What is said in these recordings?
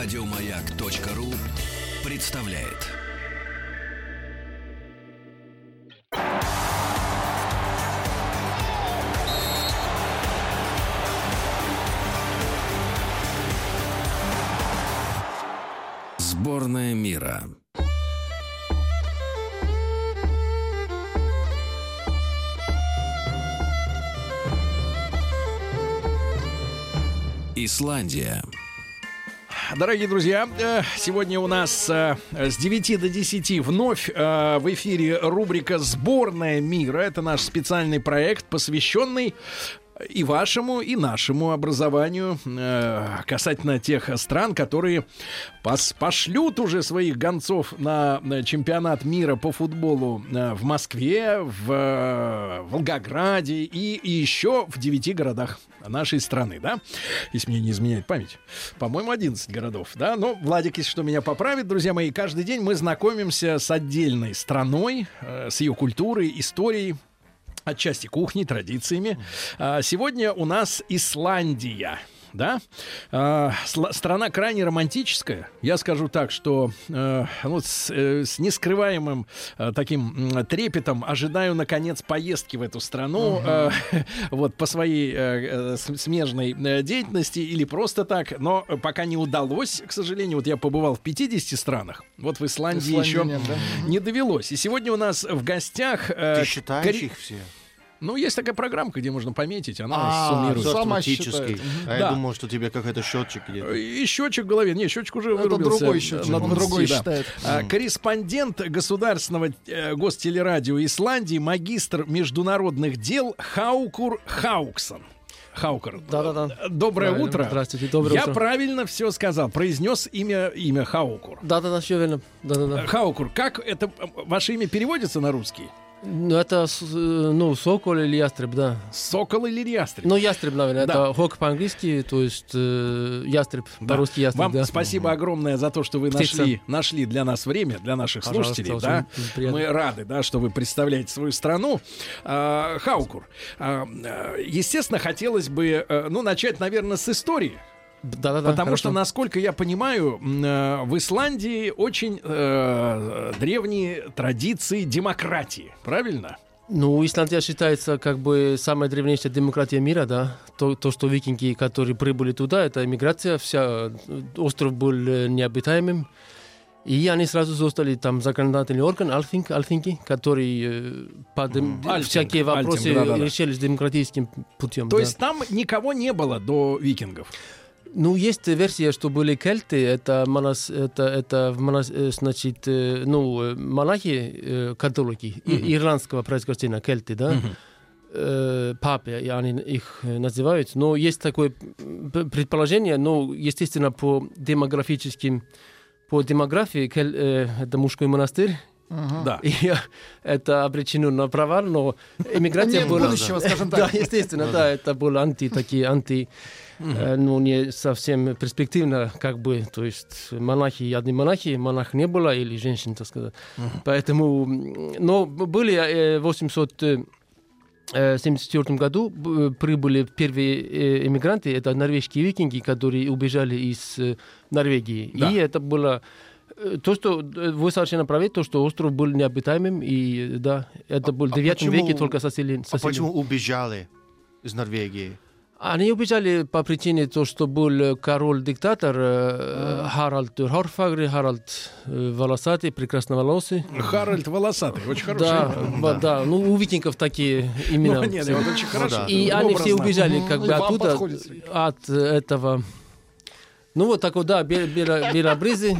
Радиомаяк.ру представляет. Сборная мира. Исландия. Дорогие друзья, э, сегодня у нас э, с 9 до 10 вновь э, в эфире рубрика «Сборная мира». Это наш специальный проект, посвященный и вашему, и нашему образованию э, касательно тех стран, которые пос пошлют уже своих гонцов на, на чемпионат мира по футболу э, в Москве, в э, Волгограде и, и еще в девяти городах нашей страны, да? Если мне не изменяет память. По-моему, 11 городов, да? Но Владик, если что, меня поправит, друзья мои. Каждый день мы знакомимся с отдельной страной, э, с ее культурой, историей, отчасти кухней, традициями. А, сегодня у нас Исландия да? А, страна крайне романтическая. Я скажу так, что э, ну, с, э, с нескрываемым э, таким э, трепетом ожидаю, наконец, поездки в эту страну uh-huh. э, вот по своей э, э смежной э, деятельности или просто так. Но пока не удалось, к сожалению. Вот я побывал в 50 странах. Вот в Исландии, Исландии еще нет, да? не довелось. И сегодня у нас в гостях... Э, Ты считаешь кори... их все? Ну, есть такая программка, где можно пометить, она а, суммирует. Автоматический. А да. я думал, что тебе какой-то счетчик где-то. И счетчик в голове. Не, счетчик уже Это вырубился. другой счетчик. На 20, другой да. считает. А, корреспондент государственного э, гостелерадио Исландии, магистр международных дел Хаукур Хауксон. Хаукер. Да-да-да. Доброе правильно. утро. Здравствуйте, доброе Я утро. правильно все сказал. Произнес имя, имя Хаукур. Да-да-да, все верно. Да-да-да. Хаукур, как это ваше имя переводится на русский? Ну, это, ну, сокол или ястреб, да. Сокол или ястреб? Ну, ястреб, наверное. Да. Это хок по-английски, то есть э, ястреб, да. по-русски ястреб, Вам да. спасибо огромное за то, что вы нашли, нашли для нас время, для наших Пожалуйста, слушателей. Да? Мы рады, да, что вы представляете свою страну. А, Хаукур, а, естественно, хотелось бы, э, ну, начать, наверное, с истории. Да, да, да, Потому хорошо. что, насколько я понимаю, э, в Исландии очень э, древние традиции демократии, правильно? Ну, Исландия считается как бы самая древнейшая демократия мира, да. То, то что викинги, которые прибыли туда, это иммиграция, вся остров был э, необитаемым. И они сразу создали там законодательный орган, Альфинг, Альфинги, который э, под mm. всякие вопросы Альтинг, да, да, да. решались демократическим путем. То да. есть там никого не было до викингов? Ну, есть версия, что были кельты, это, монас, это, это монас, э, значит, э, ну, монахи, э, католики, mm-hmm. ирландского происхождения, кельты, да, mm-hmm. папы, они их называют. Но есть такое предположение, но, естественно, по демографическим, по демографии, это мужской монастырь, Uh-huh. Да. И это обречено на провал, но эмиграция была... будущего, скажем так. Да, естественно, да, это было анти, такие анти mm-hmm. ну, не совсем перспективно, как бы, то есть монахи, одни монахи, монах не было, или женщин, так сказать. Mm-hmm. Поэтому, но были э, 800 1974 году прибыли первые эмигранты, это норвежские викинги, которые убежали из Норвегии. Да. И это было то, что вы совершенно правы, то, что остров был необитаемым, и да, это был в 9 а веке только соселен. А почему убежали из Норвегии? Они убежали по причине того, что был король-диктатор э, Харальд Хорфагри, Харальд э, Волосатый, прекрасноволосый. Харальд Волосатый, очень хороший. Да, да, да. Ну, у викингов такие имена. Ну, нет, вот очень хорошо. И они все убежали как бы оттуда, от этого. Ну, вот так вот, да, белобрызы,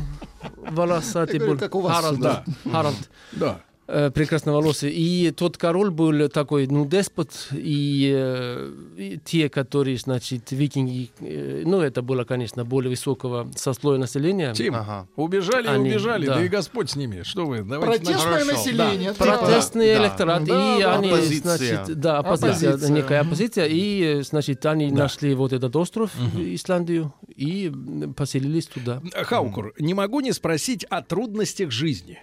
волосатый был. Харальд, да. Харальд. Да э, прекрасноволосый. И тот король был такой, ну, деспот, и, э, и те, которые, значит, викинги, э, ну, это было, конечно, более высокого сослоя населения. Тим, ага. убежали Они, убежали, да. да и Господь с ними. Что вы, давайте... Протестное начнем. население. Да. Протестный да. электорат. Да. И да. они, оппозиция. значит, да, оппозиция, оппозиция. некая оппозиция. И, значит, они да. нашли вот этот остров, угу. Исландию, и поселились туда. Хаукур, не могу не спросить о трудностях жизни.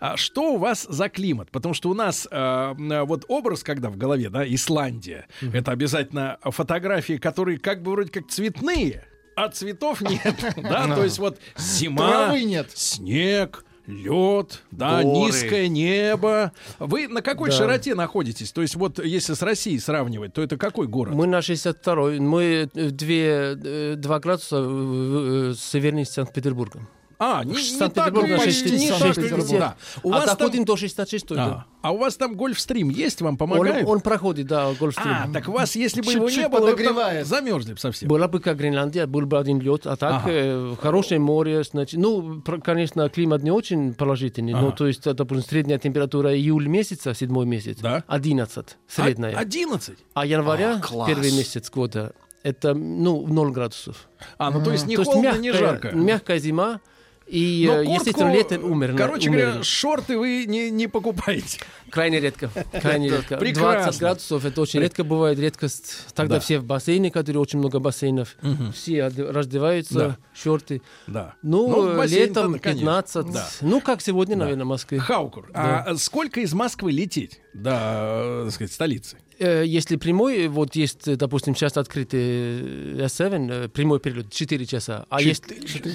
А что у вас за климат? Потому что у нас э, вот образ, когда в голове, да, Исландия, mm-hmm. это обязательно фотографии, которые как бы вроде как цветные, а цветов нет. Да, то есть вот зима, снег, лед, да, Горы. низкое небо. Вы на какой Да. широте находитесь? То есть вот если с Россией сравнивать, то это какой город? Мы на 62 мы э, две, э, два градуса э, э, севернее Санкт-Петербурга. А, не, не так, почти 60, не так, 60. да. У а вас там- доходим до 66 а, да. а у вас там гольфстрим есть, вам Он, помогает? он проходит, да, Гольфстрим. А, так вас, если бы его Чуть-чуть не было, вы там замерзли бы совсем. Была бы как Гренландия, был бы один лед, а так Ага. э, хорошее море, значит, ну, про- конечно, климат не очень положительный, но Ага. то есть, это, допустим, средняя температура июль месяца, седьмой месяц, Да. 11, средняя. А- 11? А января, А, первый месяц года, это, ну, 0 градусов. А, ну то есть не то есть холодно, мягкая, не жарко. мягкая зима, и, Но э, куртку, естественно, летом умер. Короче умерли. говоря, шорты вы не, не покупаете. Крайне редко. Крайне редко. прекрасно. 20 градусов это очень редко бывает, редкость. Тогда Да. все в бассейне, которые очень много бассейнов, все раздеваются, Да. шорты. Да. Ну, Ну, летом конечно. 15. Да. Ну, как сегодня, наверное, в Москве. Хаукур, а сколько из Москвы лететь до, э, так сказать, столицы? Э, Если прямой, вот есть, э, допустим, сейчас открытый э, S7, э, прямой перелет, 4 часа. А есть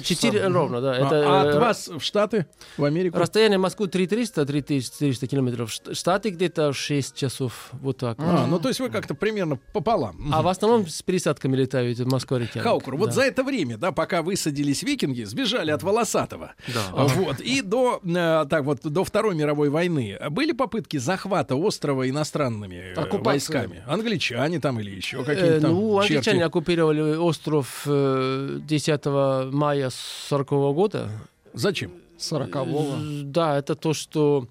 4 ровно, да. А- Это, а от э, вас в Штаты, в Америку? Расстояние Москвы 3300-3400 километров. Штаты где-то 6 часов, вот так. вот. А, ну то есть вы как-то примерно пополам. А в основном с пересадками летают в Москва реке. Хаукур, вот Да. за это время, да, пока высадились викинги, сбежали от Волосатого. Да. Вот. И до, э, так вот, до Второй мировой войны были попытки захвата острова иностранными э, Оккупация. Войсками? Англичане там или еще Э, какие-то там ну, черти? англичане оккупировали остров э, 10 мая 40 года. Зачем? 40-го. Э, Да, это то, что...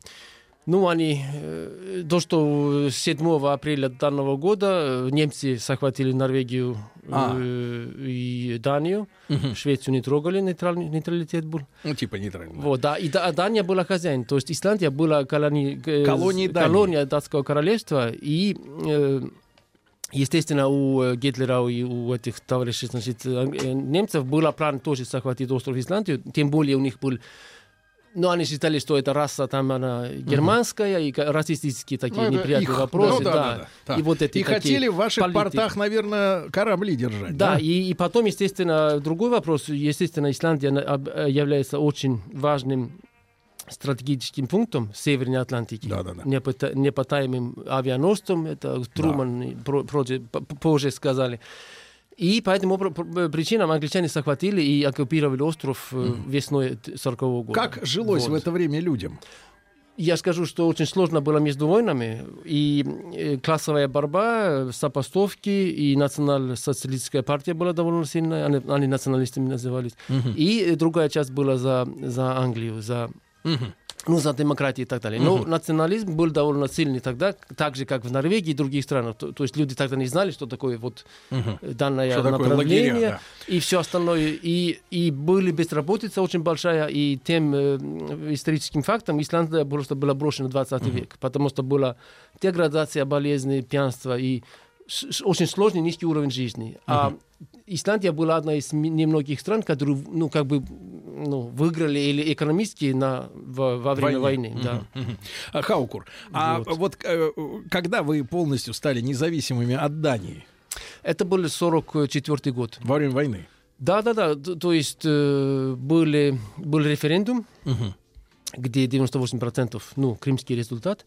Ну, они... э, То, что 7 апреля данного года э, немцы захватили Норвегию А. э, и Данию. Швецию не трогали, нейтральный, нейтралитет был. Ну, типа нейтрально. Вот, да, и Да- Дания была хозяин. То есть Исландия была колони... Колонией Дании. колония датского королевства. И, естественно, у Гитлера и у этих товарищей, значит, немцев был план тоже захватить остров Исландию. Тем более у них был но они считали, что эта раса там она германская, и ка- расистические такие Ну, это неприятные их, вопросы. Ну, да, да. да, да, да. И вот эти И хотели в ваших политики. портах, наверное, корабли держать. Да, и, и потом, естественно, другой вопрос. Естественно, Исландия э, является очень важным стратегическим пунктом Северной Атлантики. Да, да, да. Непота- непотаемым авианосцем, это Труман и про- проje- п- позже сказали. И по этим пр- причинам англичане захватили и оккупировали остров э, весной 40 года. Как жилось Вот. в это время людям? Я скажу, что очень сложно было между войнами. И э, классовая борьба, э, сопостовки, и национал-социалистическая партия была довольно сильная. Они, они националистами назывались. И э, другая часть была за, за Англию, за, ну, за демократию и так далее. Но национализм был довольно сильный тогда, так же, как в Норвегии и других странах. То, то есть люди тогда не знали, что такое вот э, данное Что такое направление лагеря, и все остальное. И, и были безработица очень большая, и тем э, историческим фактом Исландия просто была брошена в 20 век, потому что была деградация, болезни, пьянство и очень сложный низкий уровень жизни. А Исландия была одна из немногих стран, которые ну, как бы, ну, выиграли или экономически на, во, во время Войне. войны. Да. А, Хаукур, а Вот. вот э, когда вы полностью стали независимыми от Дании? Это был 44 год. Во время войны? Да, да, да. То, есть э, были, был референдум, где 98%, ну, крымский результат,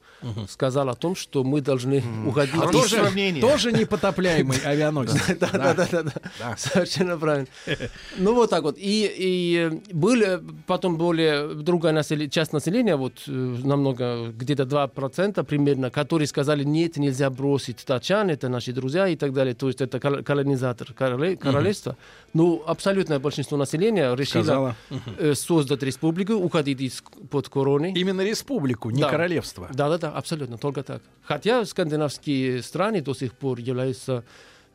сказал о том, что мы должны уходить. Хорошее из- сравнение. Тоже непотопляемый авианосец. Да, да, да, да, да. Совершенно правильно. Ну вот так вот. И, и были потом более другая часть населения, вот э, намного, где-то 2% примерно, которые сказали, нет, нельзя бросить датчан, это наши друзья и так далее. То есть это кол- колонизатор короле- королевства. Ну, абсолютное большинство населения решило Сказала. э, создать республику, уходить из-под короны. Именно республику, не Да. королевство. Да, да, да, абсолютно, только так. Хотя скандинавские страны до сих пор являются,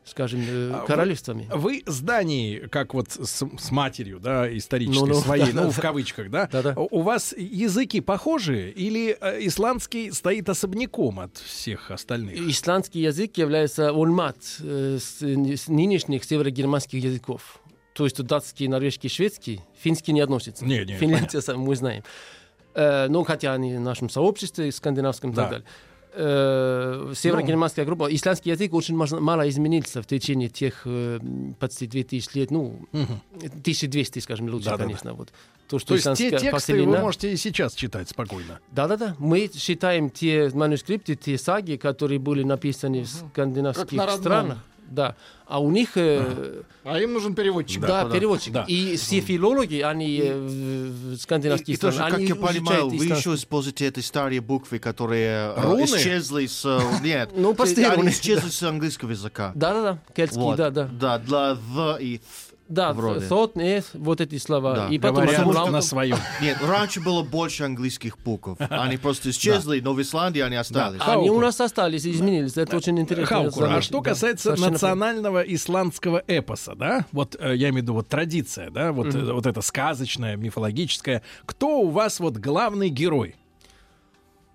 скажем, э, А вы- королевствами. Вы с Данией, как вот с, с матерью, да, исторической Ну-ну, своей, да, ну, да, в кавычках, да? Да-да. У у вас языки похожи или э, исландский стоит особняком от всех остальных? Исландский язык является он мат э, с, с нынешних северогерманских языков. То есть датский, норвежский, шведский, финский не относится. Не, не, Финляндия сам мы знаем. Э, ну, хотя они в нашем сообществе скандинавском и Да. так далее. э, северогерманская группа. Исландский язык очень мало, изменился в течение тех э, почти 2000 лет, ну, 1200, скажем, лучше, Да-да-да. конечно. Вот. То, что То есть те тексты вы поселена- можете и сейчас читать спокойно. Да-да-да. Мы считаем те манускрипты, те саги, которые были написаны в скандинавских странах. Да. А у них... э, А им нужен переводчик. да, переводчик. Да. И все филологи, они э, в скандинавских И тоже, странах, как я понимаю, вы еще используете эти старые буквы, которые э, Руны? исчезли с... э, Нет, Ну, простые они исчезли с английского языка. Да-да-да, кельтский, Вот. да-да. Да, для «в» и «th». Да, Вроде. thought, нет, вот эти слова. Да. И потом Говорят на своем. Нет, раньше было больше английских букв. Они просто исчезли, но в Исландии они остались. Да. Они у нас остались, изменились. Это очень интересно. А что касается национального исландского эпоса, да, вот э, я имею в виду вот традиция, да, вот, э, вот это сказочное, мифологическое, кто у вас вот главный герой?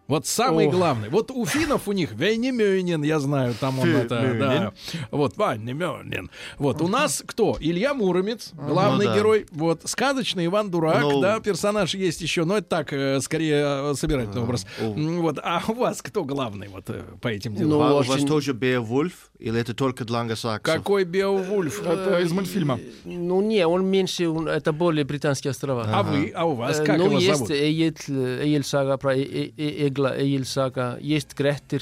Вот самый Ох. главный. Вот у финнов у них Вейнемёнин, я знаю, там он это, да. Вот, Вейнемёнин. Вот, у нас кто? Илья Муромец, главный Ну да. герой. Вот, сказочный Иван Дурак, Ну. да, персонаж есть еще, но это так, э, скорее, э, собирательный образ. о. Вот, а у вас кто главный вот э, по этим делам? Ну, А у вас очень- тоже Беовульф? Или это только для англосаксов? Какой Беовульф? Это из мультфильма. Ну, не, он меньше, он- это более британские острова. А вы, а у вас как ну, его есть зовут? Эйель, Эйель сага про Э- Э- Э- Эгла, Эйель сага, есть Грехтер.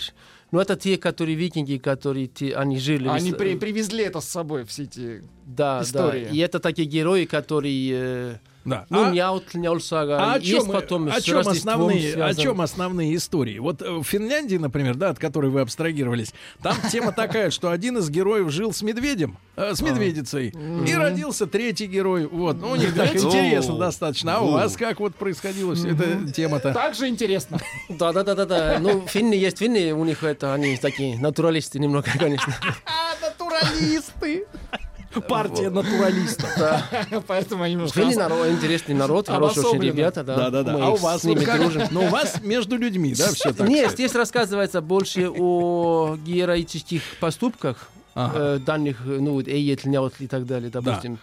Ну, это те, которые викинги, которые те, они жили. Они с- при- привезли это с собой, все эти... да, истории. да. И это такие герои, которые... э, Да. Ну, а, Нjaut, Нjaul сага. а о есть чем, потом о чем основные, о связано. чем основные истории? Вот э, в Финляндии, например, да, от которой вы абстрагировались, там тема такая, что один из героев жил с медведем, э, с медведицей, и родился третий герой. Вот, ну, у них так интересно О. достаточно. А у О. вас как вот происходила вся эта тема-то? Так же интересно. Да, да, да, да, да. Ну, финны есть финны, у них это, они такие натуралисты немного, конечно. А, натуралисты! Партия натуралистов. Поэтому они немножко... Финны народ, интересный народ, хорошие очень ребята, да. Да-да-да. Мы А у с вас ними вот как? дружим. Ну, у вас между людьми, да, все так? Нет, здесь рассказывается больше о героических поступках Ага. э, данных, ну, вот и так далее, допустим.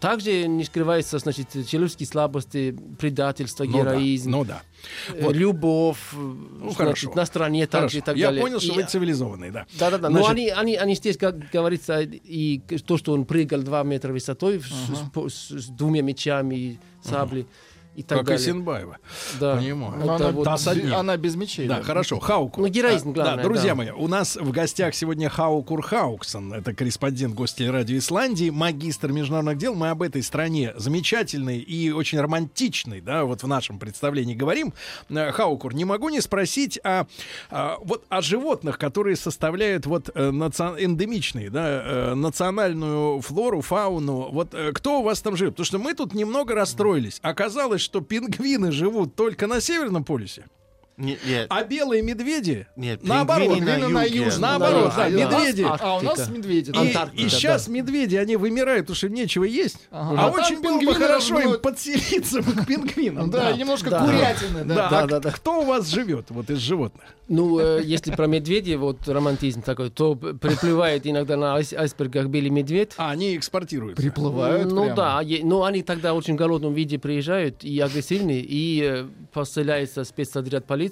Также не скрывается, значит, человеческие слабости, предательство, Ну да, героизм, Ну да. э, вот. любовь, значит, хорошо. на стороне также и так Я далее. понял, что И- вы цивилизованный, да. Да-да-да, но Значит- они, они, они здесь, как говорится, и то, что он прыгал 2 метра высотой с, с- с двумя мечами, и сабли и так Как и далее. Синбаева. Да. Понимаю. Но Это она, вот- Та с одним. она без мечей. Да, хорошо. Хауку. Ну, героизм главное, Да, друзья да. мои, у нас в гостях сегодня Хаукур Хауксон. Это корреспондент гостелерадио Исландии, магистр международных дел. Мы об этой стране замечательной и очень романтичной, да, вот в нашем представлении говорим. Э, Хаукур, не могу не спросить о, а, вот о животных, которые составляют вот э, наци- эндемичные, да, э, национальную флору, фауну. Вот кто у вас там живет? Потому что мы тут немного расстроились. Оказалось, что пингвины живут только на Северном полюсе. Нет, нет. А белые медведи, Нет, наоборот, на юге. южном. наоборот, Да, да, да. медведи. А, А у нас медведи. И, да. Антарктика, и да. сейчас медведи, они вымирают, потому что нечего есть. Ага. А, А очень было бы пингвины хорошо им подселиться к пингвинам. Да, немножко Да. курятины, да. Да, Да, а да, да. кто у вас живет вот из животных? Ну, э, если про медведей, вот романтизм такой, то приплывает иногда на айс- айсбергах белый медведь. А, они экспортируются. Приплывают ну прямо. да, е- но они тогда очень голодном виде приезжают и агрессивные, и э, поселяется спецотряд полиции,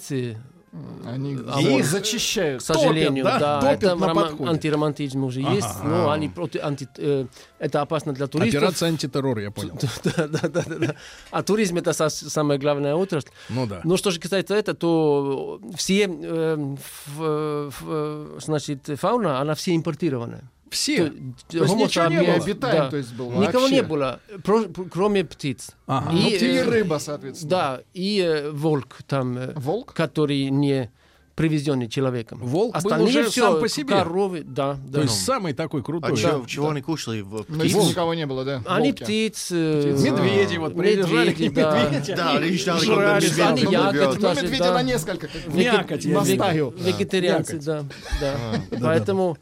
Они А и вот- зачищают. к сожалению, да? да, Топят это подходе. антиромантизм уже Ага. есть, но они против, анти, э, это опасно для туристов. Операция антитеррор, я понял. да, да, да, да, да. А туризм это са- самая главная отрасль. Ну да. Но что же касается этого, то все, э, ф- ф- значит, фауна, она все импортированная. Все. То есть ничего не было? Обитаем, то есть был Никого вообще. не было, про- кроме птиц. Ага. Ну, И, и э, рыба, соответственно. Да, и э, волк там, э, Волк? который не привезенный человеком. Волк был Остальные уже всё, сам по себе. Коровы, да, То да. есть самый такой А крутой. чё- Да. чего они кушали? В Ну, птиц? никого не было, да. Они волки. птиц... э, Птиц. Медведи, вот приезжали к Медведи, да. медведи. Да, они жрали когда сам. медведь Они ягоды приберет. Ну, медведя да. на несколько. Мякоть. Вегетарианцы, Мякоть. да. да. Поэтому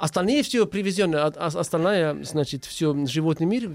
остальные все привезенные, а- а- остальная, значит, все животный мир,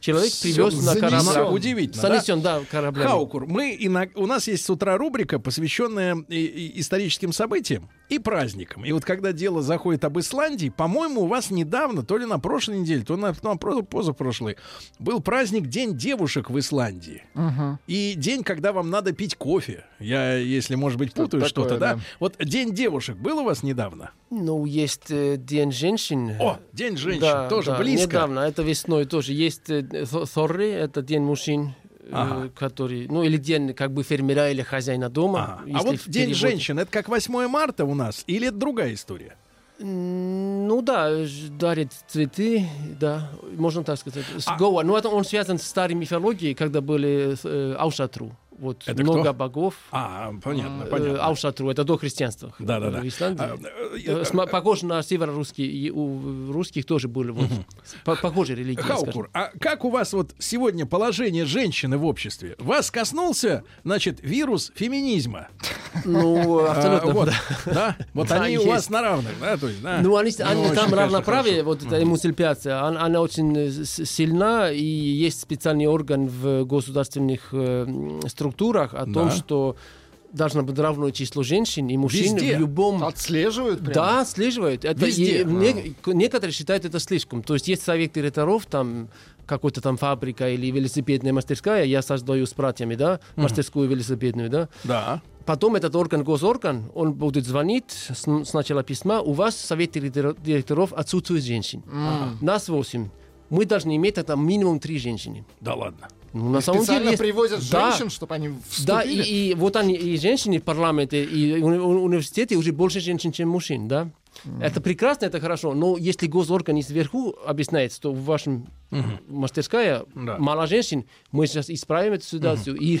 человек привез на корабль. Удивительно, да? Занесен, да, кораблями. Хаукур, мы иног- у нас есть с утра рубрика, посвященная и- и историческим событиям. И праздникам. И вот когда дело заходит об Исландии, по-моему, у вас недавно, то ли на прошлой неделе, то на, на про- позапрошлой, был праздник День девушек в Исландии. Мгм. И день, когда вам надо пить кофе. Я, если, может быть, путаю что-то, да? да. Вот День девушек был у вас недавно? Ну, есть э, День женщин. О, День женщин, Да, тоже да, близко. Недавно, это весной тоже. Есть э, Thorri, это День мужчин, Ага. который, ну, или день как бы фермера или хозяина дома. Ага. А вот День переводе. женщин, это как 8 марта у нас, или это другая история? Ну да, дарит цветы, да, можно так сказать. С А- Гоа. Ну, это он связан с старой мифологией, когда были э, Аушатру. Вот Это много кто? богов. А, понятно, Э, понятно. Аушатру, это до христианства. Да-да-да. В Исландии. А, э, Э, сма- Похож на северорусский, и у русских тоже были вот, по- похожие религии. скажем. Хаукур, а как у вас вот сегодня положение женщины в обществе? Вас коснулся, значит, вирус феминизма? Ну, А, абсолютно. вот, да. да? Вот Да, они у есть. вас на равных, да? То есть, да? Ну, они, они очень, там равноправие, хорошо. вот эта эмансипляция, она, она очень сильна, и есть специальный орган в государственных э, м, структурах о том, Да. что должно быть равное число женщин и мужчин Везде. в любом... Отслеживают прям? Да, отслеживают. Это, Везде. и не- некоторые считают это слишком. То есть есть совет директоров, там какой-то там фабрика или велосипедная мастерская, я создаю с братьями, да, мастерскую велосипедную, да. Да. Потом этот орган, госорган, он будет звонить с, сначала письма, у вас в совете директор- директоров отсутствует женщин. Нас восемь. Мы должны иметь там минимум три женщины. Да ладно. Ну, на самом Специально деле есть- привозят Да. женщин, чтобы они Да, вступили? и, и вот они, и женщины в парламенте, и уни- уни- университете уже больше женщин, чем мужчин, да? Это прекрасно, это хорошо, но если госорган и сверху объясняет, что в вашем мастерская Да. мало женщин, мы сейчас исправим эту ситуацию и,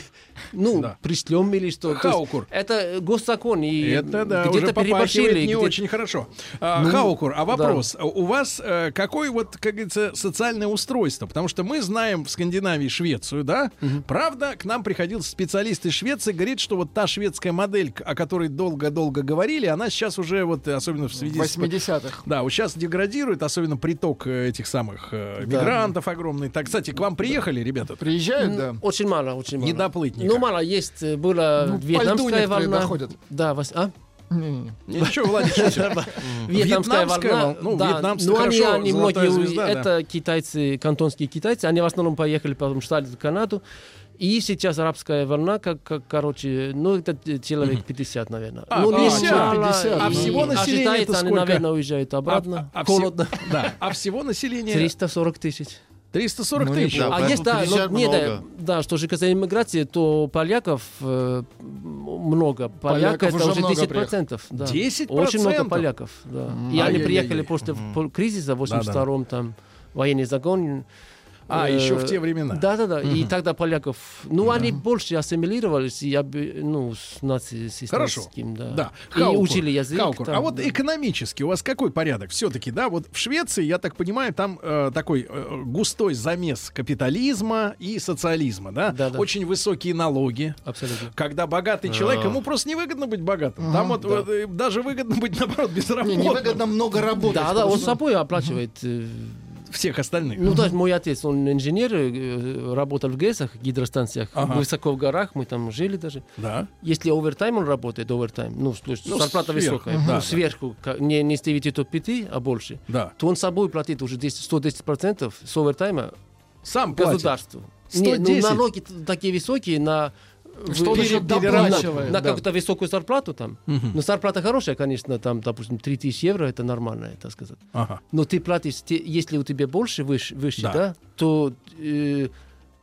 ну, Да. пришлем или что. Хаукур. Это госзакон, и Это да, где-то переборщили. не где- очень хорошо. А, Ну, Хаукур, а вопрос. У вас э, какое вот, как говорится, социальное устройство? Потому что мы знаем в Скандинавии Швецию, да? Правда, к нам приходил специалист из Швеции, говорит, что вот та шведская модель, о которой долго-долго говорили, она сейчас уже вот, особенно в связи с... 80-х. Да, вот сейчас деградирует, особенно приток э, этих самых э, мигрантов огромный. Так, кстати, к вам приехали, ребята? Приезжают, да. Очень мало, очень мало. Не доплыть никак. Ну, мало есть. э, Была Ну, по льду вьетнамская волна. доходят. Да, вас, а? Не-не-не. Ничего, Владик, шутит. Вьетнамская волна. ну, да. вьетнамцы Ну, они, хорошо, они многие, звезда, да. это китайцы, кантонские китайцы, они в основном поехали, потом стали в Канаду. И сейчас арабская волна, как, как короче, ну, это человек 50, наверное. А, ну, не 50, мало, 50, а всего населения это они, сколько? наверное, уезжают обратно. А- а всего- Холодно. Да, а всего населения 340 тысяч. 340 Ну, тысяч. Да, а есть, да, 50 но, не, да, да, что же касается иммиграции, то поляков э, много. Поляк Поляков это уже уже много 10 процентов. Да. 10%? Очень много поляков, да. И они Ай-яй-яй-яй. приехали после пол- кризиса в 82-м, там военный загон. А, Э, еще в те времена. Да, да, да. И тогда поляков, ну, они больше ассимилировались, и, ну, с Хорошо. нацистским, да. Да. И учили язык. А вот да. экономически у вас какой порядок? Все-таки, да, вот в Швеции, я так понимаю, там э, такой э, густой замес капитализма и социализма, да? Да, да. Очень высокие налоги. Абсолютно. Когда богатый человек, ему просто невыгодно быть богатым. Там вот, вот, э, даже выгодно быть, наоборот, Не, безработным. невыгодно много работать. Да, да, он собой оплачивает э, Всех остальных. Ну, даже мой отец, он инженер, э, работал в ГЭСах, гидростанциях, Ага. высоко в горах, мы там жили даже. Да. Если овертайм он работает, овертайм, ну, то есть Ну, зарплата сверху, высокая, да, ну, да. сверху, ка- не, не с 9 до 5, а больше, Да. то он собой платит уже 10, 110% с овертайма Сам платит. государству. Не, ну, 110? налоги такие высокие на... Что он еще на, доплачивает, на да. какую-то высокую зарплату там. Но зарплата хорошая, конечно, там, допустим, 3000 евро, это нормально, так сказать. Ага. Но ты платишь, те- если у тебя больше, выше, выше Да. да. то э,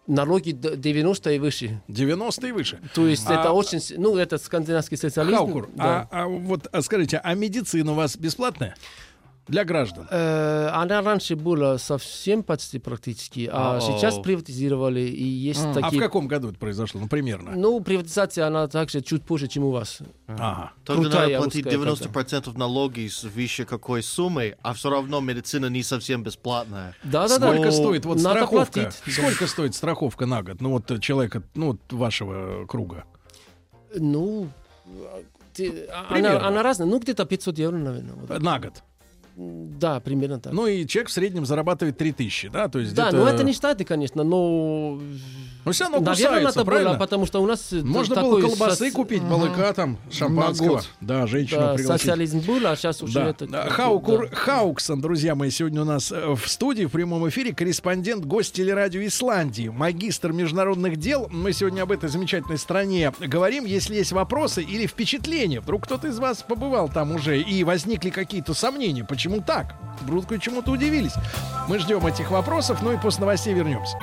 налоги д- 90 и выше. 90 и выше. То есть А- это очень, ну, это скандинавский социализм. Хаукур, да. а, а вот а скажите, а медицина у вас бесплатная? Для граждан? Э, она раньше была совсем почти практически, а Ау. сейчас приватизировали, и есть А в такие... каком году это произошло? Ну, примерно. Ну, приватизация, она также чуть позже, чем у вас. Ага. Только Крутая надо платить русская 90% налоги с выше какой суммы, а все равно медицина не совсем бесплатная. Да-да-да. Сколько Ну, стоит вот надо страховка? платить. Сколько стоит страховка на год? Ну вот э, человека, ну вот вашего круга. Ну, ты- Примерно. она, она разная. Ну, где-то 500 евро, наверное. вот. На год. Да, примерно так. Ну и человек в среднем зарабатывает 3000, да? То есть да, но это не Штаты, конечно, но... Ну все равно Наверное, кусается, надо правильно? было, потому что у нас... э, Можно было колбасы соц- купить, балыка там, шампанского. Да, женщину Да, пригласить. социализм был, а сейчас уже Да. это... Бы, Хаукур да. Хауксон, друзья мои, сегодня у нас э, в студии в прямом эфире корреспондент, гость телерадио Исландии, магистр международных дел. Мы сегодня об этой замечательной стране говорим. Если есть вопросы или впечатления, вдруг кто-то из вас побывал там уже и возникли какие-то сомнения, почему так? Вдруг вы чему-то удивились. Мы ждем этих вопросов, ну и после новостей вернемся.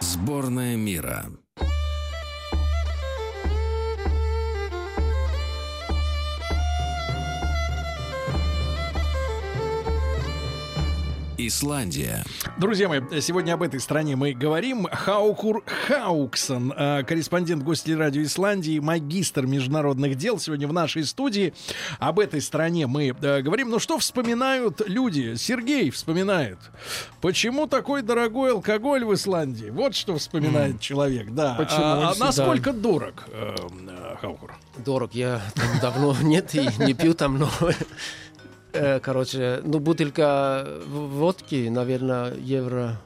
Сборная мира. Исландия. Друзья мои, сегодня об этой стране мы говорим. Хаукур Хауксон, э, корреспондент гости радио Исландии, магистр международных дел, сегодня в нашей студии. Об этой стране мы э, говорим. Ну что вспоминают люди? Сергей вспоминает. Почему такой дорогой алкоголь в Исландии? Вот что вспоминает человек, да. Почему? А, а Да. насколько дорог, э, э, Хаукур? Дорог, я там давно нет и не пью там, но... э, Короче, ну, бутылка в- водки, наверное, евро...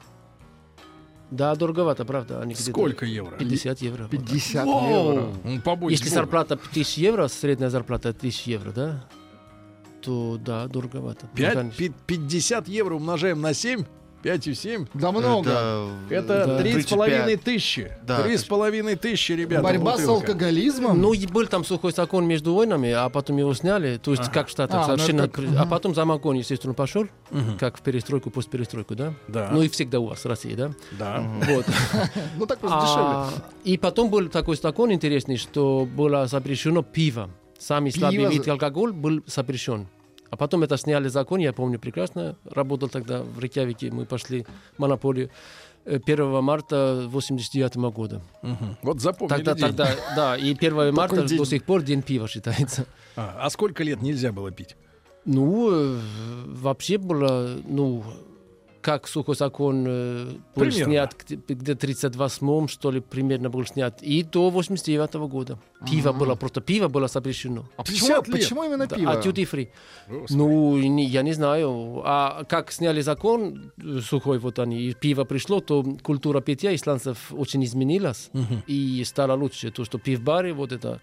Да, дороговато, правда. Они где-то Сколько евро? 50 евро. вот так. 50 Воу, евро. ну, побойся Если бога. зарплата 1000 евро, средняя зарплата 1000 евро, да? То да, дороговато. Ну, Пять- конечно. пи- 50 евро умножаем на 7, 5,7. Да много. Это Да. три с половиной 35. тысячи. Да, Три с половиной тысячи, ребята. Борьба с бутылка. алкоголизмом. Ну, и был там сухой закон между войнами, а потом его сняли. То есть, как в Штатах, А, ну совершенно... кр- А потом закон, естественно, пошел, как в перестройку, постперестройку, да? Да. Ну, и всегда у вас в России, да? Да. Вот. Ну так просто дешевле. А, и потом был такой закон интересный, что было запрещено пиво. Самый слабый вид алкоголь был запрещен. А потом это сняли закон, я помню прекрасно. Работал тогда в Рейкьявике, мы пошли в монополию э, 1 марта 89 года. Мгм. Вот запомнили Тогда, день. тогда, да, и 1 марта день. до сих пор день пива считается. А, а сколько лет нельзя было пить? Ну, э, вообще было, ну, как сухой закон э, был Примерно. снят где- где-то 32 что ли, примерно был снят, и до 89 года. Пиво было, просто пиво было запрещено. А 50 почему, лет. почему именно Да, пиво? а duty free? Господи. Ну, не- я не знаю. А как сняли закон э, сухой, вот они, и пиво пришло, то культура питья исландцев очень изменилась, и стало лучше. То, что пивбары, вот это,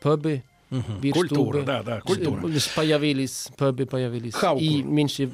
пубы, бирстубы, Культура, да, да, культура. э, Появились, пубы появились. Хауку. И меньше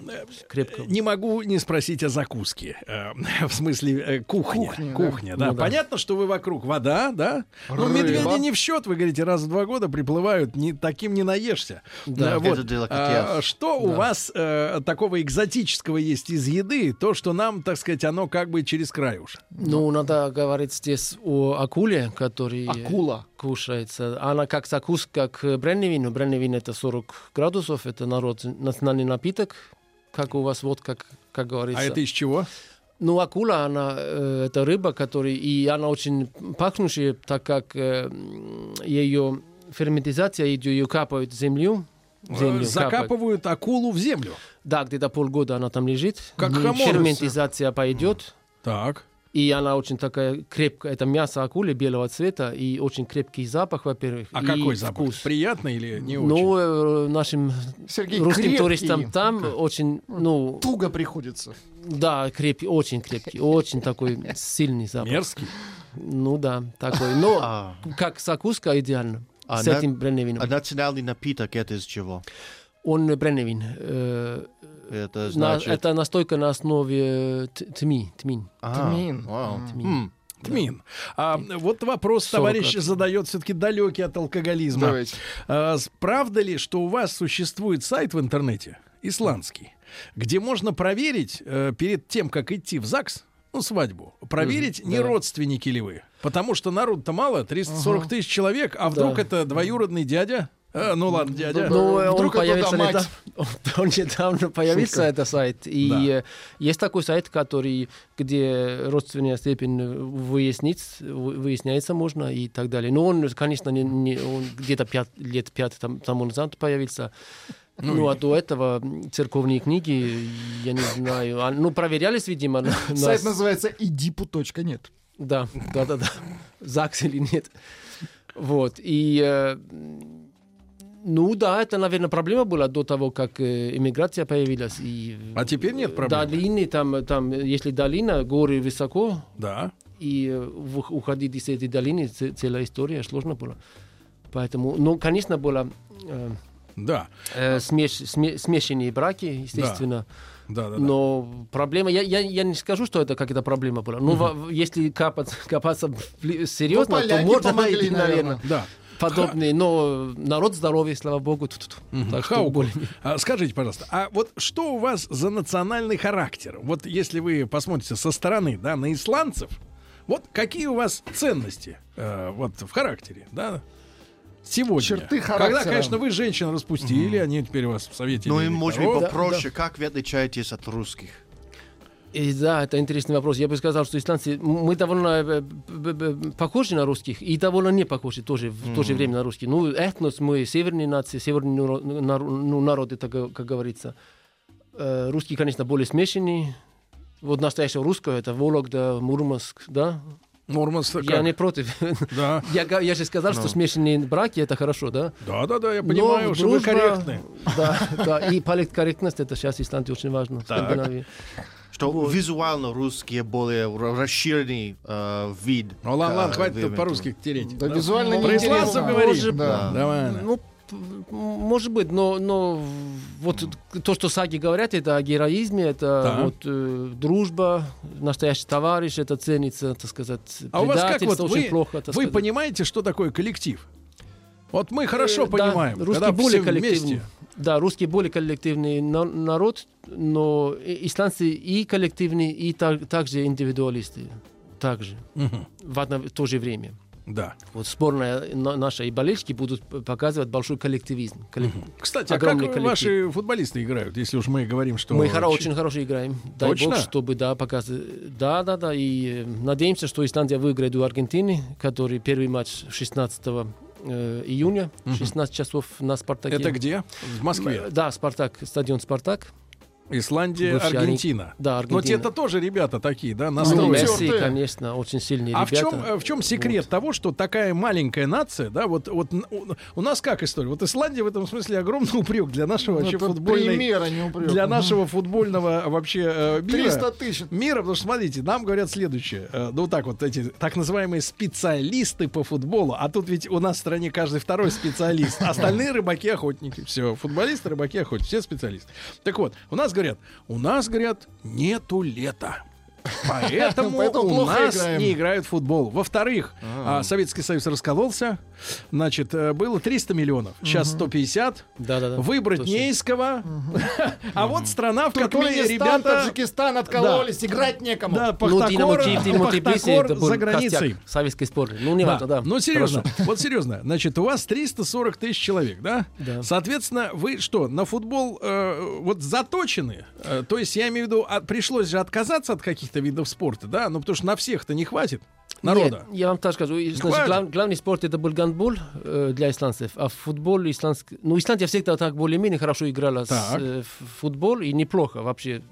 крепкого. Не могу не спросить о закуске. Э, в смысле, э, кухня. Кухня, да. Кухня, да. Ну да. Понятно, что вы вокруг вода, да? Но Рыба. медведи не в счет, вы говорите, раз в два года приплывают, не, таким не наешься. Да. Э, вот. Это дело А, котят. что у Да. вас э, такого экзотического есть из еды, то, что нам, так сказать, оно как бы через край уж? Ну, надо говорить здесь о акуле, который Акула. Кушается. Она как закуска к бренневину. Бренневин это 40 градусов, это народ, национальный напиток, как у вас вот как, как говорится. А это из чего? Ну, акула, она, э, это рыба, которая, и она очень пахнущая, так как э, ее ферментизация ее капают в землю. землю Э, капают. Закапывают акулу в землю. Да, где-то полгода она там лежит. Как И хамон. Ферментизация пойдет. Так. И она очень такая крепкая. Это мясо акулы белого цвета и очень крепкий запах, во-первых. А и какой запах? вкус. Приятный или не очень? Ну, нашим Сергей, русским крепкий. туристам там очень, ну, Туго приходится. да, крепкий, очень крепкий, очень такой сильный запах. Мерзкий. Ну да, такой. Но А, как закуска идеально. А с на- этим бренневином. а национальный напиток это из чего? Он бренневин. э, Это на- значит... это настойка на основе тми, тмин. А, Тмин. вау. Тмин. М, Тмин. А вот вопрос 40 товарищ лет. задает все-таки далекий от алкоголизма. Давайте. А, правда ли, что у вас существует сайт в интернете, исландский, где можно проверить э, перед тем, как идти в ЗАГС, ну, свадьбу, проверить, Мгм, не да. родственники ли вы? Потому что народу-то мало, 340 тысяч человек, а вдруг Да. это двоюродный дядя? Э, ну ладно, дядя. Ну, он это появится недавно, он недавно появился, Шутка. этот сайт. И Да. есть такой сайт, который, где родственная степень выяснить, вы- выясняется можно и так далее. Но он, конечно, не, не- он где-то пять, лет пять там, тому назад появился. Ну, а до этого церковные книги, я не знаю, а, ну, проверялись, видимо. на- Сайт нас. называется идипу.нет. Да, да, да, да. ЗАГС или нет. Вот. И э, ну да, это, наверное, проблема была до того, как иммиграция появилась. И, А теперь нет проблем. Долины, там, там, если долина, горы высоко, Да. и уходить из этой долины, целая история, сложно было. Поэтому, ну, конечно, было э, Да. э, смеш- сме- смешанные браки, естественно. Да, да, да. Но проблема, я, я, я не скажу, что это какая-то проблема была. Но во- в- если копаться вли- серьезно, Ну, то можно помогли, найти, наверное, наверное. Да. Подобные. Но народ здоровый, слава богу. Тут, тут. Так что Хауку, более- а скажите, пожалуйста, а вот что у вас за национальный характер? Вот если вы посмотрите со стороны, да, на исландцев, вот какие у вас ценности э, вот в характере, да? Сегодня. Черты Когда, характера. конечно, вы женщин распустили, они теперь у вас в совете. Ну и может быть попроще, как вы отличаетесь от русских? И да, это интересный вопрос. Я бы сказал, что исландцы, мы довольно э, похожи на русских и довольно не похожи тоже в то же время на русских. Ну, этнос мы северные нации, северные ну, народы, так, как говорится. Э, Русские, конечно, более смешанные. Вот настоящее русское, это Вологда, Мурманск, да? Мурманск, Я не против. Да. Я, я же сказал, что смешанные браки это хорошо, да? Да, да, да, я Но понимаю, что вы дружба- корректны. Да, да. И политкорректность это сейчас в Исландии очень важно. в. Скандинавии. Что визуально русские более расширенный э, вид. Ну ладно, э, ладно, хватит тут имеете. по-русски тереть. Да, визуально Про неинтересно. исландцев говори. Может, Да. Давай. Ну, может быть, но, но вот то, что саги говорят, это о героизме, это Да. вот э, дружба, настоящий товарищ, это ценится, так сказать, А у вас как вот предательство вы, очень плохо, так вы сказать. понимаете, что такое коллектив? Вот мы хорошо Э, да, понимаем, русский когда более все коллективный. вместе. Да, русский более коллективный на- народ, но и- исландцы и коллективные, и так- также индивидуалисты. Также. Мгм. В, одно, в то же время. Да. Вот сборная на- наша и болельщики будут показывать большой коллективизм. Коллек- Кстати, а как коллектив. ваши футболисты играют, если уж мы говорим, что... Мы хоро- очень хорошо играем. Дай Точно? бог, чтобы да, показывать. Да, да, да. И э, надеемся, что Исландия выиграет у Аргентины, который первый матч 16 э, июня, 16 часов на Спартаке. Это где? В Москве. Э, Да, Спартак, стадион Спартак. Исландия, Бывший Аргентина. Да, Но Аргентина. те-то тоже ребята такие, да, Ну, настроены. Месси, конечно, очень сильные А в ребята. чем, в чем секрет того, что такая маленькая нация, да, вот, вот у, у нас как история? Вот Исландия в этом смысле огромный упрек для нашего вообще Это футбольной, пример, а не упрек. для нашего футбольного вообще э, мира. 300 тысяч. Мира, потому что, смотрите, нам говорят следующее. э, ну, так вот, эти так называемые специалисты по футболу. А тут ведь у нас в стране каждый второй специалист. Остальные рыбаки-охотники. Все, футболисты, рыбаки, охотники. Все специалисты. Так вот, у нас говорят, у нас, говорят, нету лета. Поэтому, Поэтому у нас играем. не играют в футбол. Во-вторых, а, Советский Союз раскололся. Значит, э, было 300 миллионов. Сейчас 150. Да, да, да. Выбрать не из кого. А вот страна, в которой ребята... Таджикистан откололись, играть некому. Да, Ну, Пахтакор, за границей. костяк советской сборной. Ну, не важно, да. Ну, серьезно, вот серьезно. Значит, у вас 340 тысяч человек, да? Да. Соответственно, вы что, на футбол э, вот заточены? Э, то есть, я имею в виду, а, пришлось же отказаться от каких-то видов спорта, да? Ну, потому что на всех-то не хватит народа. Нет, я вам так скажу. Значит, глав- главный спорт это был гандбол э, для исландцев, а футбол исландский... Ну, Исландия всегда так более-менее хорошо играла с Так. э, в футбол, и неплохо вообще,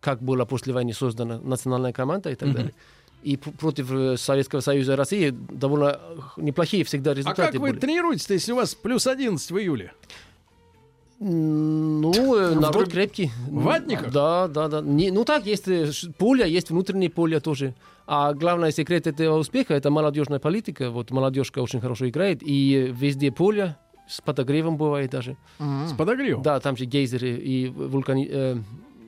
как была после войны создана национальная команда и так далее. И пр- против э, Советского Союза и России довольно неплохие всегда А результаты как вы были. тренируетесь если у вас плюс 11 в июле? Ну, э, народ крепкий. В ватниках? Да, да, да. Не- ну так, есть э, поле, есть внутреннее поле тоже. А главный секрет этого успеха это молодежная политика. Вот молодежка очень хорошо играет, и э, везде поле с подогревом бывает даже. С подогревом? Да, там же гейзеры и вулкани... э,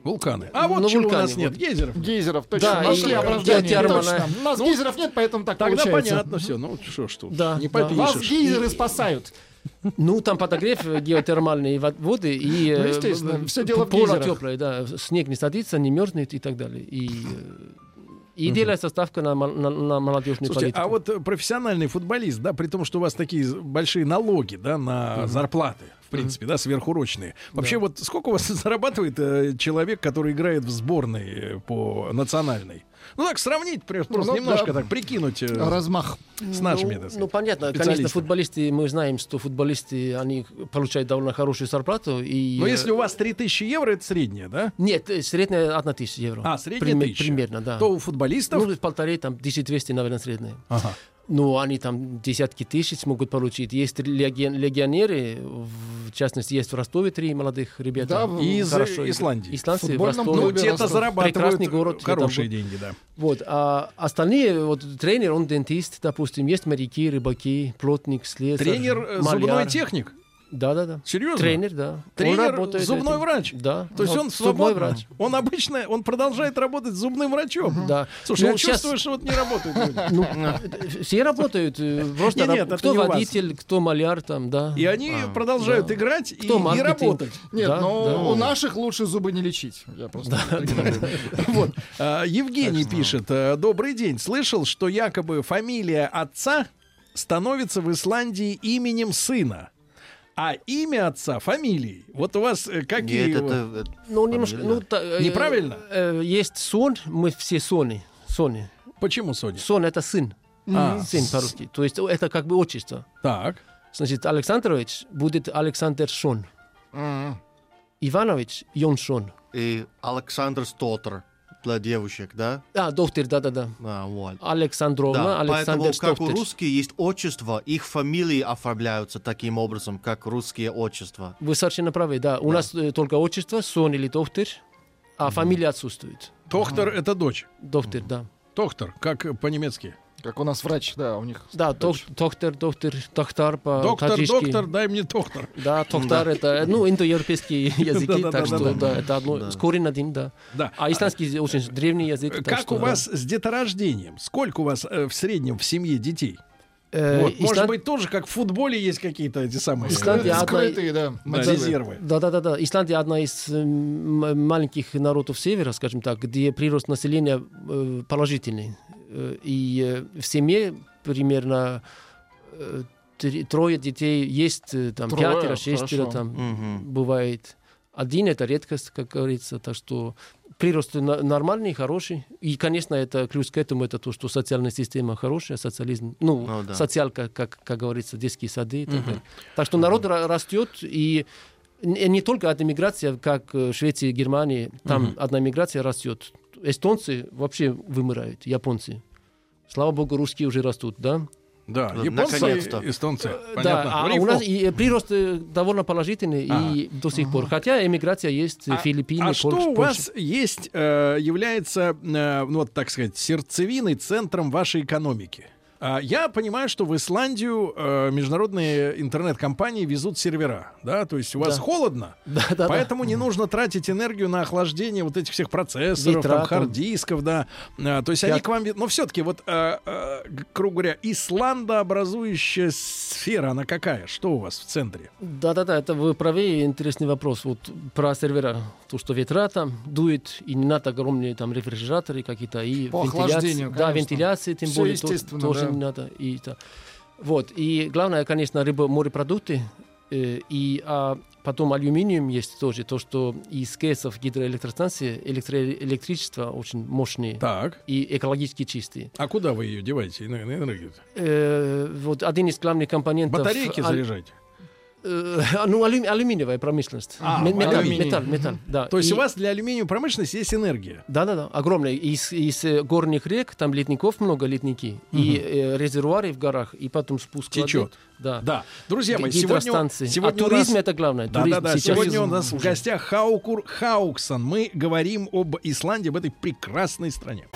Вулканы. А вот Ну, чего вулканы, у нас нет, вот. гейзеров. Гейзеров, точно. Да, Нашли оправдание. Точно. У нас Ну, гейзеров нет, поэтому так Тогда получается. понятно все. Ну, что ж тут, Да, не да. Вас гейзеры спасают. ну, там подогрев, э, геотермальные во- воды, и э, Ну, естественно, э, всё дело в поле гейзерах. теплое, да, снег не садится, не мерзнет и так далее. И, и делается ставка на, мол- на, на молодежную Слушайте, политику. а вот э, профессиональный футболист, да, при том, что у вас такие большие налоги, да, на зарплаты, в принципе, да, сверхурочные. Вообще, вот сколько у вас зарабатывает э, человек, который играет в сборной э, по национальной? Ну так сравнить, при- просто Ну, немножко да. так прикинуть э, Размах. с нашими, ну, ну, понятно, конечно, футболисты, мы знаем, что футболисты, они получают довольно хорошую зарплату. И, Но э, если у вас 3000 евро, это среднее, да? Нет, э, средняя 1 тысяча евро. А, средняя Пример-. Примерно, да. То у футболистов... Ну, полторы, там, 1200, наверное, средняя. Ага. Ну, они там десятки тысяч могут получить. Есть легион- легионеры, в частности, есть в Ростове три молодых ребята. Да, Из Хорошо Исландии. Исландцы в Ростове. Ну, те-то Ростов. зарабатывают Прекрасный город, там хорошие был. деньги, да. Вот, а остальные, вот тренер, он дентист, допустим, есть моряки, рыбаки, плотник, слесарь, Тренер э, маляр. зубной техник? Да, да, да. Серьезно? Тренер, да. Он Тренер, работает зубной этим. врач? Да. То есть Ну, он свободно, врач. он обычно, он продолжает работать зубным врачом. Да. Слушай, Ну, я щас- чувствую, что вот не работают. Ну, все работают. э, Просто Не, нет, раб- кто не водитель, кто маляр там, да. И они продолжают Да. играть и, Кто и маркетинг? работать. Нет, Да, но да. у наших лучше зубы не лечить. Я просто так говорю. Вот. А, Евгений пишет. э, Добрый день. Слышал, что якобы фамилия отца становится в Исландии именем сына. А имя отца фамилией. Вот у вас э, какие... Нет, это... это- Ну, немножко, ну, та- э, Неправильно? э, есть сон, мы все соны. Соны. Почему, Соня? Сон это сын. А, Сын по-русски. То есть это как бы отчество. Так. Значит, Александрович будет Александр Шон. М. Иванович Йон Шон. И Александр Стотер для девушек, да? А, доктор, да-да-да. А, вот. Александровна, Да, Александр поэтому как у Стоптер. русских есть отчество, их фамилии оформляются таким образом, как русские отчества. Вы совершенно правы, да. У нас э, только отчество, сон или доктор, а фамилия отсутствует. Тохтер — это дочь. Доктор, да. Тохтер, как по-немецки. Как у нас врач, да, у них. Да, док- доктор, доктор, доктор по Доктор, таджикски. доктор, дай мне Тохтер. Да, токтар это, ну, индоевропейские языки, так что, да, это одно, Да. с корень один, да. Да. А исландский очень древний язык. Как у вас с деторождением? Сколько у вас э, в среднем в семье детей? Э, Вот, может Исланд- быть, тоже как в футболе есть какие-то эти самые Исландия одна- Скрытые, да. да, резервы. Да, да, да, да. Исландия одна из э, маленьких народов севера, скажем так, где прирост населения э, положительный. Э, И э, в семье примерно э, три- трое детей есть, там Трое, пятеро, шестеро хорошо. там Мгм. бывает. Один это редкость, как говорится, так что прирост нормальный, хороший. И, конечно, это ключ к этому, это то, что социальная система хорошая, социализм, ну, Ну да. социалка, как, как говорится, детские сады и так далее. Так что народ ра- растет, и не не только одна миграция, как в Швеции, Германии, там одна миграция растет. Эстонцы вообще вымирают, японцы. Слава богу, русские уже растут, да? Да, Ну, японцы, наконец-то. эстонцы. Да, Понятно. а Рифму. у нас и э, прирост э, довольно положительный и до сих пор. Хотя эмиграция есть, э, А- Филиппины, а Польша. что у вас есть, э, является, э, ну, вот так сказать, сердцевиной, центром вашей экономики? А, Я понимаю, что в Исландию э, международные интернет-компании везут сервера, да, то есть у вас Да. холодно, Да, да, да. поэтому не нужно тратить энергию на охлаждение вот этих всех процессоров, Ветра там, хард-дисков, да. А, то есть Я- они к вам, но все-таки вот, э, э, грубо говоря, исландообразующая сфера, она какая? Что у вас в центре? Да-да-да, это вы правы, интересный вопрос. Вот про сервера. То, что ветра там дует, и не надо огромные там рефрижераторы какие-то, и По охлаждению, Да, вентиляции тем Всё более то- тоже да. Не надо. И, да. Вот, и главное, конечно, рыба, морепродукты, э, и а потом алюминиум есть тоже, то, что из кейсов гидроэлектростанции электро- электричество очень мощные Так. и экологически чистые. А куда вы ее деваете, энергию? Э, вот один из главных компонентов... Батарейки? Э, ну, алю- алюминиевая промышленность. А, Ме- металл, алюминий. металл, металл, да. То есть И- у вас для алюминиевой промышленности есть энергия? Да, да, да, огромная. Из, из э, горных рек, там ледников много, ледники, и э, резервуары в горах, и потом спуск воды. Течет. Да. Да. Друзья мои, сегодня, сегодня а туризм нас... это главное. Да, туризм да, да. Сегодня у уже. нас в гостях Хаукур Хауксон. Мы говорим об Исландии, об этой прекрасной стране.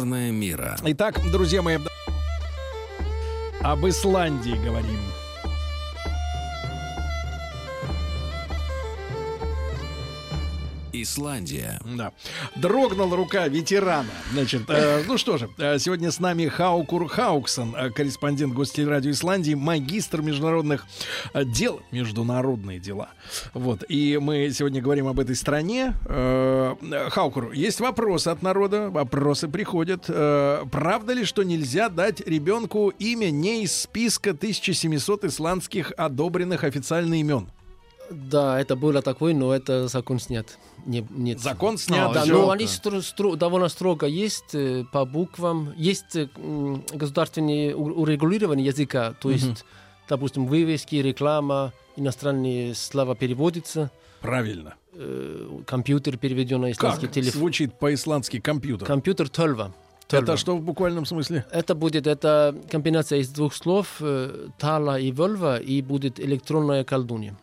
Сборная мира. Итак, друзья мои, об Исландии говорим. Исландия. Да. Дрогнула рука ветерана. Значит, э, ну что же, э, сегодня с нами Хаукур Хауксон, э, корреспондент Гостелерадио Исландии, магистр международных э, дел, международные дела. Вот, и мы сегодня говорим об этой стране. Э, Хаукур, есть вопросы от народа, вопросы приходят. Э, правда ли, что нельзя дать ребенку имя не из списка 1700 исландских одобренных официально имен? Да, это было такое, но это закон снят. Не, нет. Закон снят. А, Да, но они стро- стро- довольно строго есть э, по буквам. Есть э, государственные у- урегулирование языка, то есть, допустим, вывески, реклама, иностранные слова переводятся, Правильно. э, компьютер переведен на исландский Как телефон. звучит по-исландски компьютер? Компьютер тольва. Это что в буквальном смысле? Это будет это комбинация из двух слов тала и вольва и будет электронная колдунья.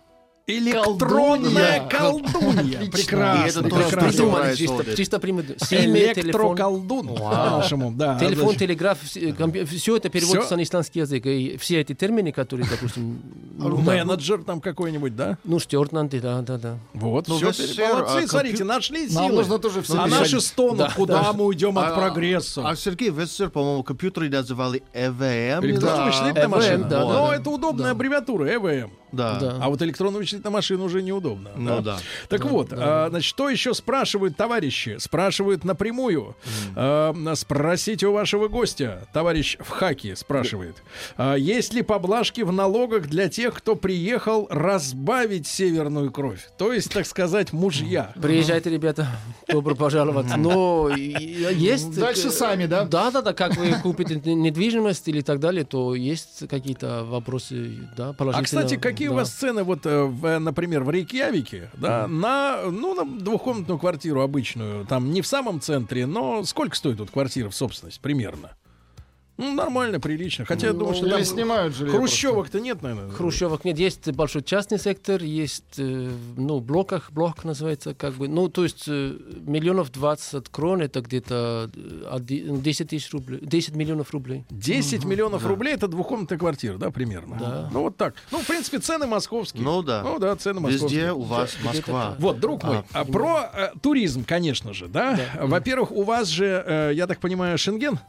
Электронная Колдунья. Прекрасно. Придумали чисто, Электроколдун. По-нашему, да. телефон, телеграф, все это переводится на исландский язык. И все эти термины, которые, допустим, ну, да, Менеджер там какой-нибудь, да? ну, стюартнанты, да, да, да. Вот, Ну, все. Молодцы, а смотрите, нашли силы. нужно тоже все А наши стонут, Да, куда да. мы уйдем от А- прогресса. А Сергей Вессер, по-моему, компьютеры называли EVM. Электронная Да. вычислительная EVM, машина. да, Но это удобная аббревиатура, ЭВМ. Да. Да. А вот электронная вычислительная машина уже неудобно. Ну да. Так вот, а, значит, что еще спрашивают товарищи? Спрашивают напрямую. А, спросите у вашего гостя, товарищ в хаке спрашивает. а, есть ли поблажки в налогах для тех, кто приехал разбавить северную кровь? То есть, так сказать, мужья. Приезжайте, ребята, добро пожаловать. Но и есть... Дальше сами, да? Да, да, да, как вы купите недвижимость или так далее, то есть какие-то вопросы, да, А, положительные. кстати, какие у да. вас цены, вот, э, в, например, в Рейкьявике, да, на, ну, на двухкомнатную квартиру обычную, там не в самом центре, но сколько стоит тут квартира в собственность примерно? Ну, нормально, прилично. Хотя я Ну, думаю, что там снимают жилье хрущевок-то нет, наверное. Хрущевок нет, есть большой частный сектор, есть, э, ну, блоках, блок называется, как бы, ну, то есть э, миллионов 20 крон, это где-то э, оди- 10 тысяч рублей, 10 миллионов рублей. 10 миллионов рублей это двухкомнатная квартира, да, примерно? Да. Ну, вот так. Ну, в принципе, цены московские. Ну да. Ну да, цены московские. Везде у вас Где-то Москва. Вот, друг мой, а, про э, туризм, конечно же, да? Во-первых, у вас же, э, я так понимаю, Шенген?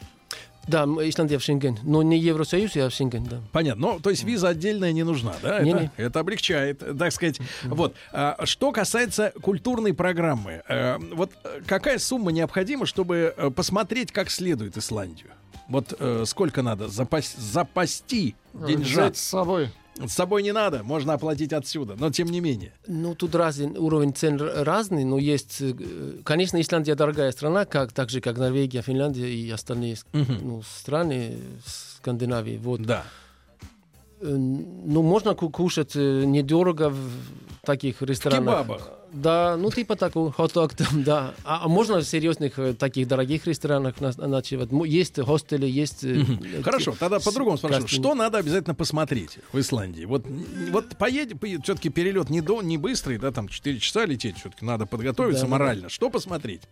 Да, Исландия в Шенген, но не Евросоюз, а в Шенген, да. Понятно. Ну, то есть виза отдельная не нужна, да? Не, это, не. это облегчает, так сказать. Вот. А, что касается культурной программы, э, вот э, какая сумма необходима, чтобы э, посмотреть как следует Исландию? Вот э, сколько надо запас- запасти деньжат? Взять с собой. С собой не надо, можно оплатить отсюда, но тем не менее. Ну, тут разный уровень цен разный, но есть, э, конечно, Исландия дорогая страна, как, так же, как Норвегия, Финляндия и остальные ну, страны Скандинавии. Вот. Да. Э, Ну, можно ку- кушать э, недорого в таких ресторанах. кебабах. Да, ну типа такого, хот-дог там, да. А, а можно в серьезных э, таких дорогих ресторанах на- ночевать? Есть хостели, есть... э, Хорошо, тогда по-другому спрошу. гостиницы. Что надо обязательно посмотреть в Исландии? Вот, вот поедем, все-таки перелет не, до, не быстрый, да, там 4 часа лететь, все-таки надо подготовиться Да, да, морально. Что посмотреть?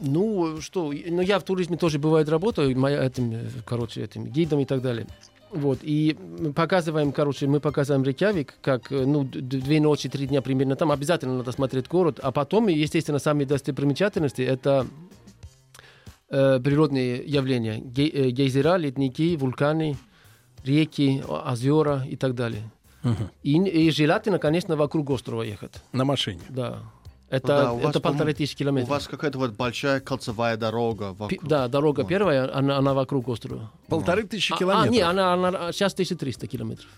Ну, что, ну, я в туризме тоже бывает работаю, моя, этим, э, короче, этим гидом и так далее. Вот, и мы показываем, короче, мы показываем Рейкьявик, как, э, ну, две ночи, три дня примерно там, обязательно надо смотреть город, а потом, естественно, самые достопримечательности, это э, природные явления, Ге- э, гейзера, ледники, вулканы, реки, озера и так далее. И, и желательно, конечно, вокруг острова ехать, На машине. да. Это, да, у вас, это полторы тысячи У километров. вас какая-то вот большая кольцевая дорога Пи- вокруг. Да, дорога первая, она, она вокруг острова. Полторы тысячи А, километров. А, не, она, она сейчас 1300 километров.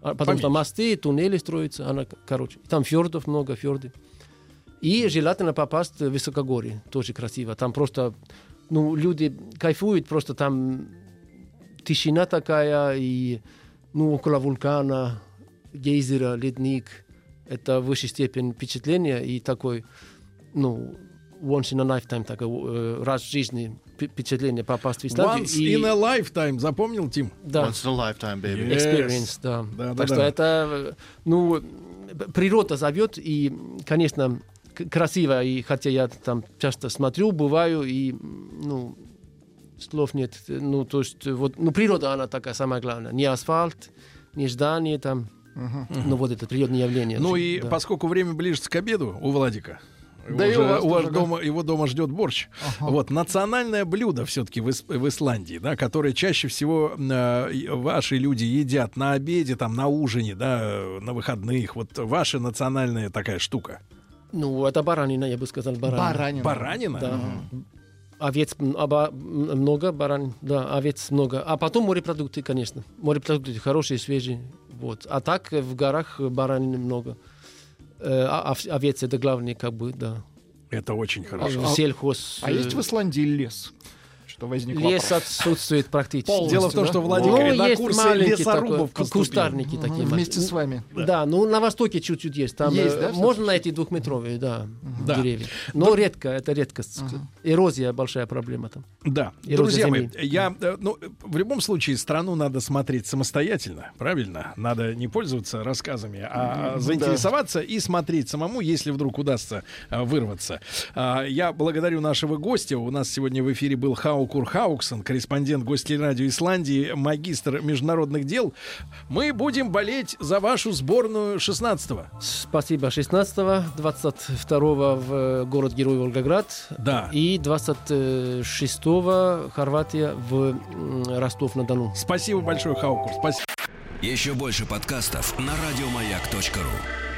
А Потому что Поменьше. мосты, туннели строятся, она, короче. Там фьордов много, фьорды. И желательно попасть в высокогорье, тоже красиво. Там просто, ну, люди кайфуют, просто там тишина такая, и, ну, около вулкана, гейзера, ледник. Это в высшей степени впечатление и такой, ну, once in a lifetime, такой, э, раз в жизни вп- впечатление попасть в Исландию. Once и- in a lifetime, запомнил, Тим? да. Once in a lifetime, baby. Yes. Experience, да. Да, да, так да. что это, э, ну, природа зовет, и, конечно, красиво, и хотя я там часто смотрю, бываю, и, ну, слов нет, ну, то есть, вот, ну, природа, она такая самая главная, не асфальт, не здание там, ну, вот это природное явление. Ну и Да. поскольку время ближется к обеду у Владика, Да и Уже у вас у вас тоже, да. дома, его дома ждет борщ. Вот национальное блюдо все-таки в, Ис- в Исландии, да, которое чаще всего э, и ваши люди едят на обеде, там, на ужине, да, на выходных. Вот ваша национальная такая штука. Ну, это баранина, я бы сказал, баранина. Баранина. Баранина? Да. Овец оба- много, баран, да, овец много. А потом морепродукты, конечно. Морепродукты хорошие, свежие. Вот. А так э, в горах баранины много. Э, а- ов- овец это главное, как бы, да. Это очень хорошо. Э, Сельхоз. А э, есть в Исландии лес? Что возник Лес вопрос. отсутствует практически. Полностью. Дело в том, да? что Ну, Владимир Ну, на есть курсы маленький лесорубов такой, кустарники такие. Мгм, Вместе маленькие. с вами. Да. ну на востоке чуть-чуть есть. Там Есть, э, да, можно найти двухметровые, да, Да. деревья. Но редко, это редкость. Эрозия большая проблема там. Да, Эрозия друзья мои, земли. я, э, ну, в любом случае страну надо смотреть самостоятельно, правильно? Надо не пользоваться рассказами, а заинтересоваться и смотреть самому, если вдруг удастся э, вырваться. А, Я благодарю нашего гостя. У нас сегодня в эфире был Хаукур Хауксон, корреспондент Гостелерадио Исландии, магистр международных дел. Мы будем болеть за вашу сборную 16-го. Спасибо. 16 22 в э, город-герой Волгоград. Да. И 26 Хорватия в Ростов-на-Дону. Спасибо большое, Хаукур. Спасибо. Еще больше подкастов на радиомаяк.ру.